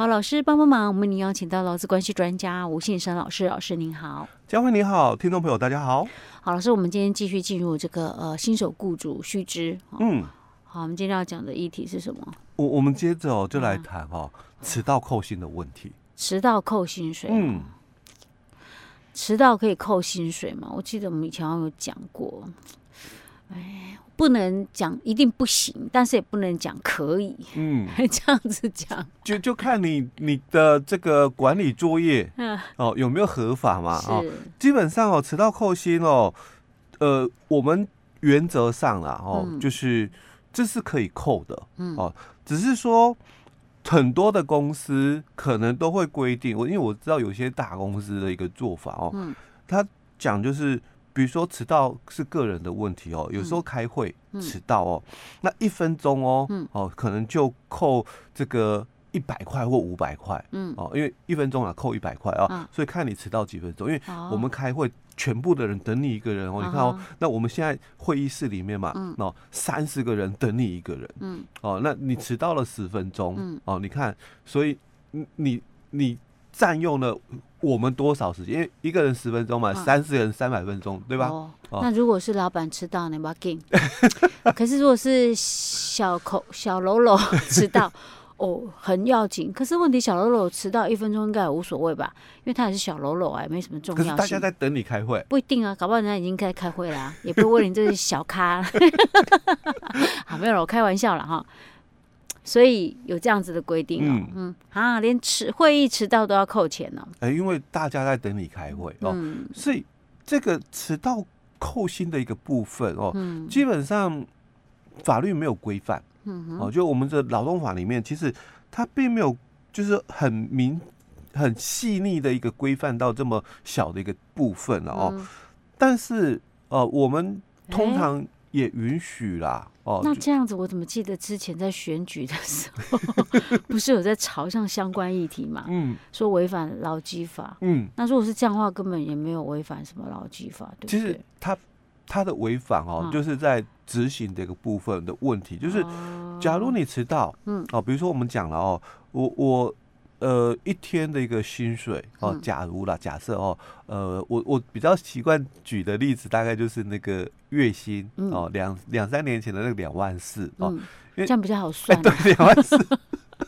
好，老师帮帮忙，我们您邀请到劳资关系专家吴信生老师，老师您好，佳慧你好，听众朋友大家好。好，老师，我们今天继续进入这个呃新手雇主须知。嗯，好，我们今天要讲的议题是什么？我我们接着哦就来谈哦迟到扣薪的问题。迟到扣薪水？嗯，迟到可以扣薪水吗？我记得我们以前有讲过。哎。不能讲一定不行，但是也不能讲可以，嗯，这样子讲，就就看你你的这个管理作业，嗯，哦有没有合法嘛？哦，基本上哦迟到扣薪哦，呃，我们原则上啦哦，嗯、就是这是可以扣的，嗯，哦，只是说很多的公司可能都会规定，我因为我知道有些大公司的一个做法哦，嗯，他讲就是。比如说迟到是个人的问题哦，有时候开会迟到哦，那一分钟哦，哦可能就扣这个一百块或五百块，嗯。哦，因为一分钟啊扣一百块啊，所以看你迟到几分钟，因为我们开会全部的人等你一个人哦，你看哦，那我们现在会议室里面嘛，哦三十个人等你一个人，嗯。哦，那你迟到了十分钟，嗯。哦你看，所以你你你占用了。我们多少时间？因为一个人十分钟嘛，三四个人三百分钟，对吧？哦，那如果是老板迟到，你不要紧。可是如果是小口小喽啰迟到，哦，很要紧。可是问题，小喽啰迟到一分钟应该也无所谓吧？因为他也是小喽啰啊，没什么重要性。大家在等你开会，不一定啊，搞不好人家已经在开会啦，也不会问你这是小咖。好，没有了，我开玩笑了哈。所以有这样子的规定哦，嗯，嗯。啊，连迟会议迟到都要扣钱呢？哎，因为大家在等你开会哦，嗯、所以这个迟到扣薪的一个部分哦，嗯、基本上法律没有规范，嗯哦，就我们的劳动法里面，其实它并没有就是很明很细腻的一个规范到这么小的一个部分了哦，嗯、但是呃，我们通常。也允许啦，哦，那这样子，我怎么记得之前在选举的时候，不是有在朝向相关议题嘛？嗯，说违反劳基法，嗯，那如果是这样的话，根本也没有违反什么劳基法，对不对？其实他他的违反哦，就是在执行这个部分的问题，就是假如你迟到，嗯，哦，比如说我们讲了哦，我我。呃，一天的一个薪水哦，假如啦，假设哦，呃，我我比较习惯举的例子，大概就是那个月薪哦，两两三年前的那个两万四哦，因为这样比较好算，对，两万四，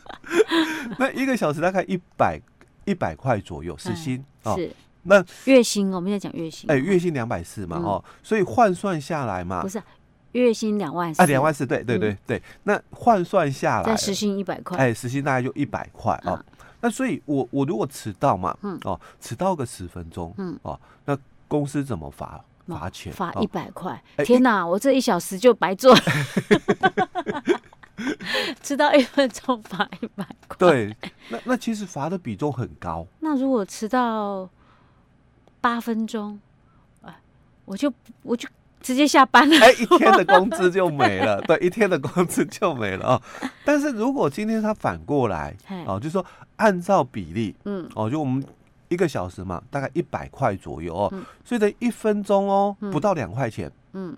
那一个小时大概一百一百块左右，时薪哦，是。那月薪，我们在讲月薪，哎，月薪两百四嘛哦，所以换算下来嘛，不是月薪两万啊，两万四，对对对对，那换算下来，再时薪一百块，哎，时薪大概就一百块哦。那所以我，我我如果迟到嘛，嗯，哦，迟到个十分钟，嗯，哦，那公司怎么罚罚钱？罚一百块！天哪，我这一小时就白做了，迟到一分钟罚一百块。对，那那其实罚的比重很高。那如果迟到八分钟，我就我就。直接下班了，哎，一天的工资就 没了，对，一天的工资就没了啊。但是如果今天他反过来，哦，就说按照比例，嗯，哦，就我们一个小时嘛，大概一百块左右哦，所以得一分钟哦，不到两块钱，嗯，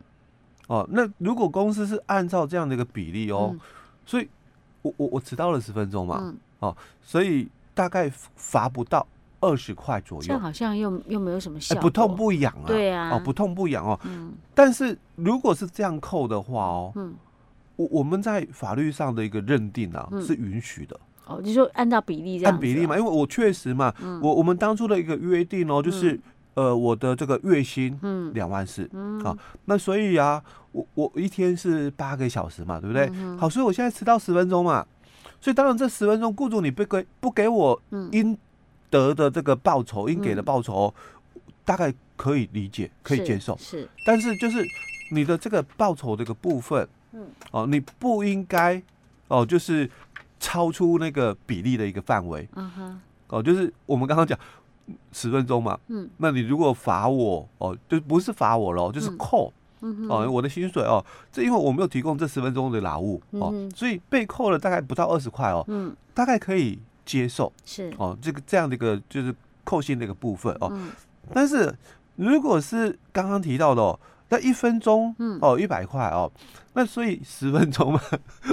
哦，那如果公司是按照这样的一个比例哦，所以我我我迟到了十分钟嘛，哦，所以大概罚不到。二十块左右，这好像又又没有什么效果，不痛不痒啊。对啊，哦，不痛不痒哦。嗯。但是如果是这样扣的话哦，嗯，我我们在法律上的一个认定啊是允许的。哦，你说按照比例这样？按比例嘛，因为我确实嘛，我我们当初的一个约定哦，就是呃我的这个月薪嗯两万四嗯啊，那所以啊，我我一天是八个小时嘛，对不对？好，所以我现在迟到十分钟嘛，所以当然这十分钟雇主你不给不给我应。得的这个报酬应给的报酬，大概可以理解，可以接受。是，但是就是你的这个报酬这个部分，嗯，哦，你不应该哦，就是超出那个比例的一个范围。嗯哼，哦，就是我们刚刚讲十分钟嘛，嗯，那你如果罚我哦，就不是罚我喽，就是扣，嗯哦，我的薪水哦，这因为我没有提供这十分钟的劳务哦，所以被扣了大概不到二十块哦，嗯，大概可以。接受是。哦，这个这样的一个就是扣薪的一个部分哦。嗯、但是如果是刚刚提到的哦，那一分钟，嗯，哦，一百块哦，那所以十分钟嘛，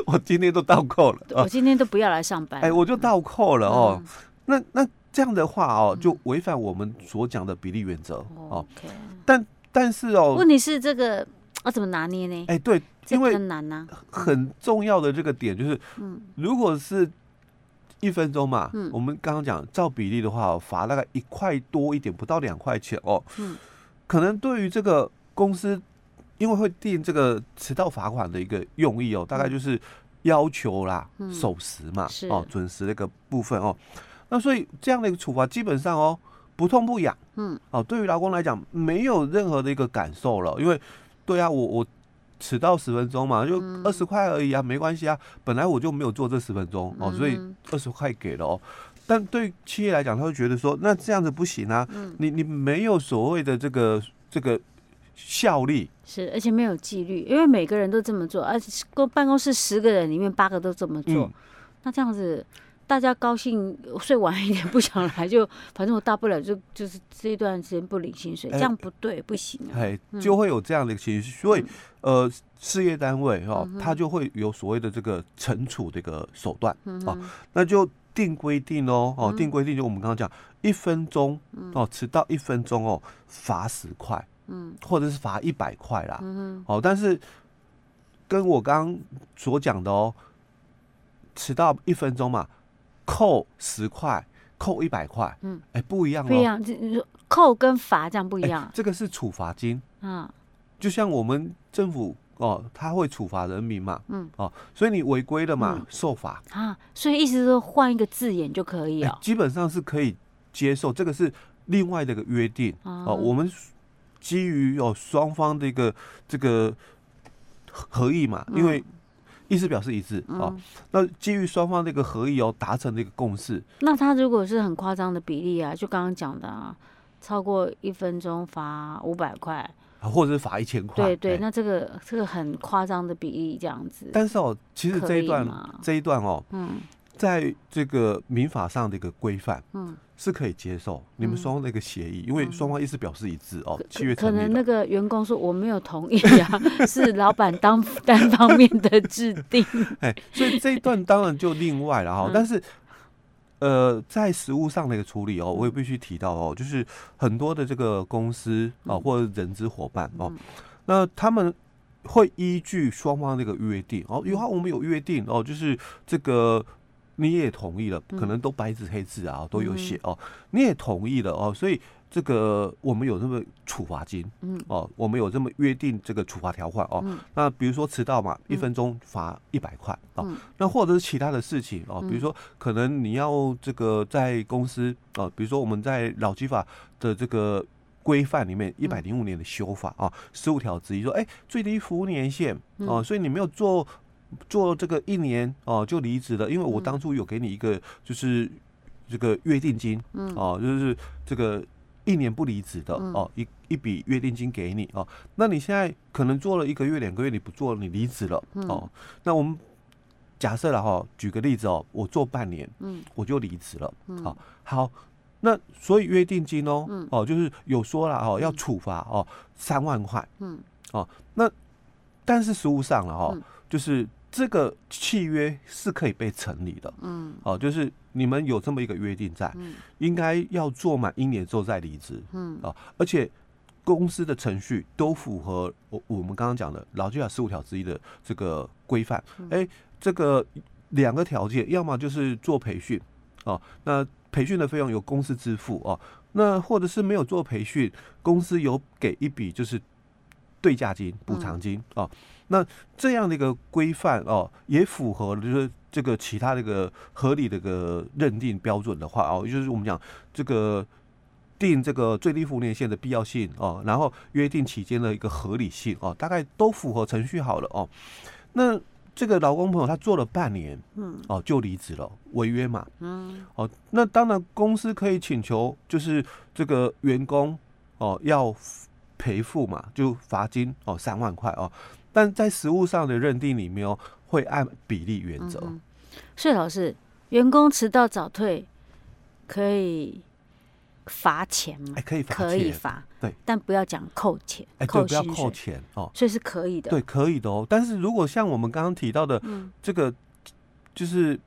我今天都倒扣了，我今天都不要来上班，哎，我就倒扣了哦。那那这样的话哦，就违反我们所讲的比例原则哦。但但是哦，问题是这个要怎么拿捏呢？哎，对，因为很难呐。很重要的这个点就是，嗯，如果是。一分钟嘛，嗯、我们刚刚讲照比例的话，罚大概一块多一点，不到两块钱哦。嗯，可能对于这个公司，因为会定这个迟到罚款的一个用意哦，大概就是要求啦，嗯、守时嘛，哦，准时的一个部分哦。那所以这样的一个处罚，基本上哦，不痛不痒，嗯，哦，对于劳工来讲，没有任何的一个感受了，因为，对啊，我我。迟到十分钟嘛，就二十块而已啊，没关系啊。本来我就没有做这十分钟哦，所以二十块给了哦。但对企业来讲，他会觉得说，那这样子不行啊。你你没有所谓的这个这个效率，是而且没有纪律，因为每个人都这么做，而且公办公室十个人里面八个都这么做，那这样子。大家高兴睡晚一点，不想来就反正我大不了就就是这一段时间不领薪水，这样不对，不行啊。哎，就会有这样的情绪，所以呃，事业单位哈，他就会有所谓的这个惩处这个手段啊，那就定规定哦，哦，定规定就我们刚刚讲一分钟哦，迟到一分钟哦，罚十块，嗯，或者是罚一百块啦，嗯，哦，但是跟我刚刚所讲的哦，迟到一分钟嘛。扣十块，扣一百块，嗯，哎，不一样哦，不一样，扣跟罚这样不一样。这个是处罚金，嗯，就像我们政府哦，他会处罚人民嘛，嗯，哦，所以你违规了嘛，受罚。啊，所以意思是说换一个字眼就可以了，基本上是可以接受，这个是另外的一个约定。哦，我们基于哦双方的一个这个合意嘛，因为。意思表示一致啊、那基于双方的一个合意哦，达成的一个共识。那他如果是很夸张的比例啊，就刚刚讲的啊，超过一分钟罚五百块，或者是罚一千块。对对，那这个这个很夸张的比例这样子。但是哦，其实这一段这一段哦，嗯。在这个民法上的一个规范，嗯，是可以接受你们双方的一个协议，因为双方意思表示一致哦。契约可能那个员工说我没有同意啊，是老板当单方面的制定。哎，所以这一段当然就另外了哈。但是，呃，在实务上的一个处理哦，我也必须提到哦，就是很多的这个公司啊，或者人资伙伴哦，那他们会依据双方那个约定哦，有话我们有约定哦，就是这个。你也同意了，可能都白纸黑字啊，都有写哦。你也同意了哦，所以这个我们有这么处罚金，嗯哦，我们有这么约定这个处罚条款哦。那比如说迟到嘛，一分钟罚一百块哦。那或者是其他的事情哦，比如说可能你要这个在公司哦，比如说我们在劳基法的这个规范里面一百零五年的修法啊，十五条之一说，哎，最低服务年限哦，所以你没有做。做这个一年哦，就离职了，因为我当初有给你一个就是这个约定金，嗯，哦，就是这个一年不离职的哦，一一笔约定金给你哦，那你现在可能做了一个月两个月你不做了，你离职了哦，那我们假设了哈，举个例子哦，我做半年，嗯，我就离职了，好，好，那所以约定金哦，哦，就是有说了哦，要处罚哦三万块，嗯，哦，那但是实务上了哈，就是。这个契约是可以被成立的，嗯，哦，就是你们有这么一个约定在，嗯，应该要做满一年之后再离职，嗯，啊，而且公司的程序都符合我我们刚刚讲的劳基法十五条之一的这个规范，哎，这个两个条件，要么就是做培训，哦，那培训的费用由公司支付，哦，那或者是没有做培训，公司有给一笔就是对价金、补偿金，哦。那这样的一个规范哦，也符合就是这个其他的一个合理的一个认定标准的话哦，就是我们讲这个定这个最低服务年限的必要性哦，然后约定期间的一个合理性哦，大概都符合程序好了哦。那这个劳工朋友他做了半年，嗯，哦就离职了，违约嘛，嗯，哦，那当然公司可以请求就是这个员工哦要赔付嘛，就罚金哦三万块哦。但在实务上的认定里面哦，会按比例原则。所以老师，员工迟到早退可以罚钱吗？哎，可以罚，可以罚，对，但不要讲扣钱，哎，对，不要扣钱哦，所以是可以的，对，可以的哦。但是如果像我们刚刚提到的，这个就是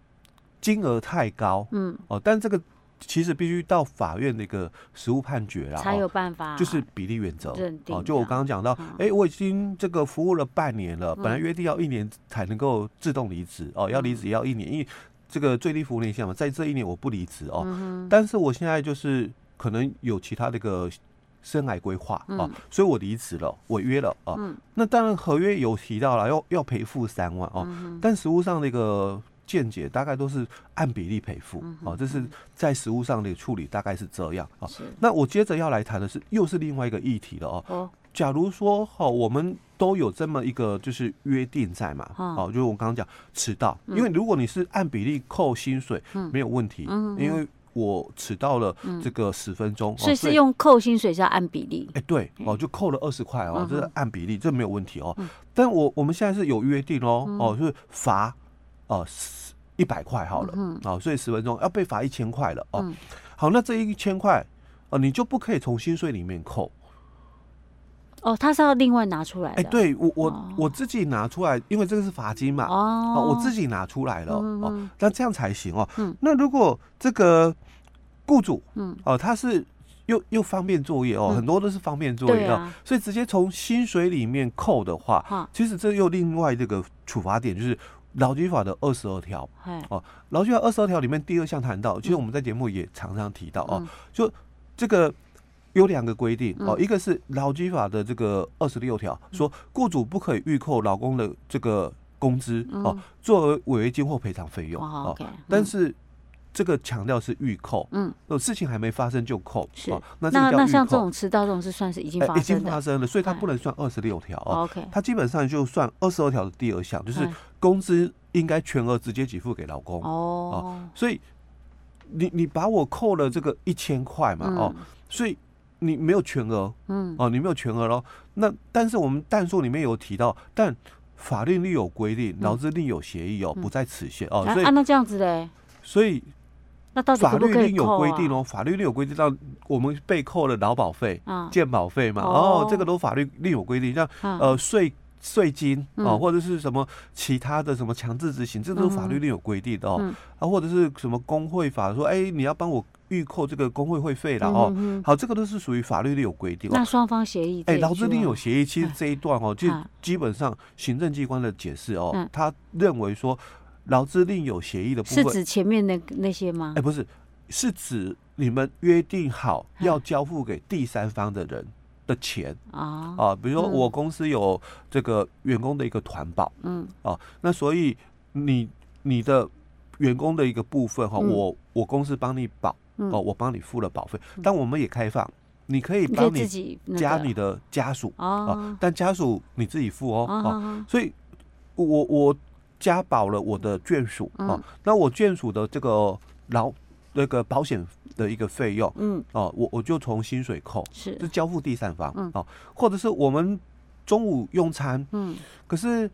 金额太高，嗯，哦，但这个。其实必须到法院的一个实务判决啦，才有办法，就是比例原则认定。哦，就我刚刚讲到，哎，我已经这个服务了半年了，本来约定要一年才能够自动离职哦，要离职也要一年，因为这个最低服务年限嘛，在这一年我不离职哦。但是我现在就是可能有其他的一个生涯规划啊，所以我离职了，违约了啊。那当然合约有提到了要要赔付三万哦，但实物上那个。见解大概都是按比例赔付，哦，这是在实物上的处理，大概是这样啊。那我接着要来谈的是，又是另外一个议题了哦。假如说哈，我们都有这么一个就是约定在嘛，哦，就是我刚刚讲迟到，因为如果你是按比例扣薪水，没有问题，因为我迟到了这个十分钟，所以是用扣薪水是要按比例。哎，对，哦，就扣了二十块哦，这是按比例，这没有问题哦。但我我们现在是有约定哦，哦，就是罚。哦，一百块好了，嗯，好，所以十分钟要被罚一千块了哦。好，那这一千块，哦，你就不可以从薪水里面扣。哦，他是要另外拿出来的。哎，对我我我自己拿出来，因为这个是罚金嘛。哦，我自己拿出来了哦，那这样才行哦。嗯，那如果这个雇主，嗯，哦，他是又又方便作业哦，很多都是方便作业哦，所以直接从薪水里面扣的话，其实这又另外这个处罚点就是。劳基法的二十二条，哦，劳基法二十二条里面第二项谈到，其实我们在节目也常常提到哦，就这个有两个规定哦，一个是劳基法的这个二十六条，说雇主不可以预扣劳工的这个工资哦，作为违约金或赔偿费用哦，但是这个强调是预扣，嗯，事情还没发生就扣，是，那那像这种迟到这种是算是已经发生，已经发生了，所以它不能算二十六条哦，OK，它基本上就算二十二条的第二项，就是。工资应该全额直接给付给老公哦，所以你你把我扣了这个一千块嘛哦，所以你没有全额，嗯。哦，你没有全额喽。那但是我们但书里面有提到，但法律另有规定，劳资另有协议哦，不在此限哦。所以按那这样子嘞，所以那到底法律另有规定哦，法律另有规定到我们被扣了劳保费、健保费嘛哦，这个都法律另有规定，像呃税。税金啊，或者是什么其他的什么强制执行，这都是法律另有规定的哦。啊，或者是什么工会法说，哎，你要帮我预扣这个工会会费了哦。好，这个都是属于法律另有规定。那双方协议，哎，劳资另有协议，其实这一段哦，就基本上行政机关的解释哦，他认为说劳资另有协议的部分。是指前面那那些吗？哎，不是，是指你们约定好要交付给第三方的人。的钱。啊。啊，比如说我公司有这个员工的一个团保，嗯。啊，那所以你你的员工的一个部分哈，我我公司帮你保哦，我帮你付了保费，但我们也开放，你可以帮你加你的家属啊，但家属你自己付哦啊，所以我我加保了我的眷属啊，那我眷属的这个劳。那个保险的一个费用，嗯，哦，我我就从薪水扣，是，就交付第三方，嗯，哦，或者是我们中午用餐，嗯，可是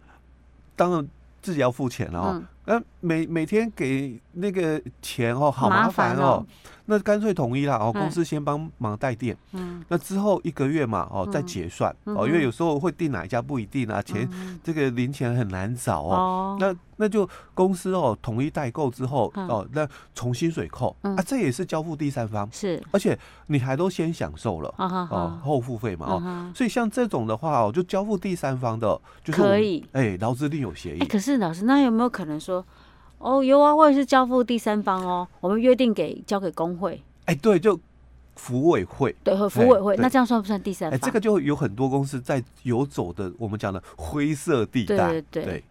当然自己要付钱了哦，嗯，每每天给那个钱哦，好麻烦哦。那干脆统一啦哦，公司先帮忙代垫，嗯，那之后一个月嘛哦再结算哦，因为有时候会订哪一家不一定啊，钱这个零钱很难找哦，那那就公司哦统一代购之后哦，那从薪水扣。啊，这也是交付第三方是，而且你还都先享受了哦，后付费嘛哦，所以像这种的话哦，就交付第三方的，就是可以。哎，劳资另有协议。可是老师，那有没有可能说？哦，有啊，我也是交付第三方哦，我们约定给交给工会。哎，对，就服委会，对，和服委会，那这样算不算第三方？哎，这个就有很多公司在游走的，我们讲的灰色地带，对对。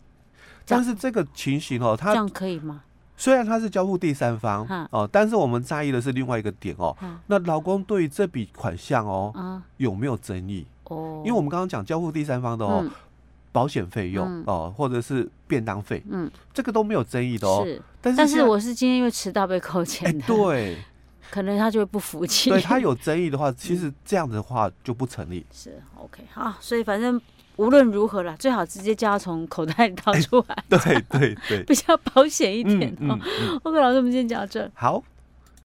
但是这个情形哦，它这样可以吗？虽然它是交付第三方哦，但是我们在意的是另外一个点哦。那劳工对于这笔款项哦，有没有争议？哦，因为我们刚刚讲交付第三方的哦。保险费用哦，或者是便当费，嗯，这个都没有争议的哦。是，但是但是我是今天因为迟到被扣钱的，对，可能他就会不服气。对，他有争议的话，其实这样的话就不成立。是 OK 好，所以反正无论如何啦，最好直接叫他从口袋里掏出来，对对对，比较保险一点哦。OK，老师，我们今天讲到这。好。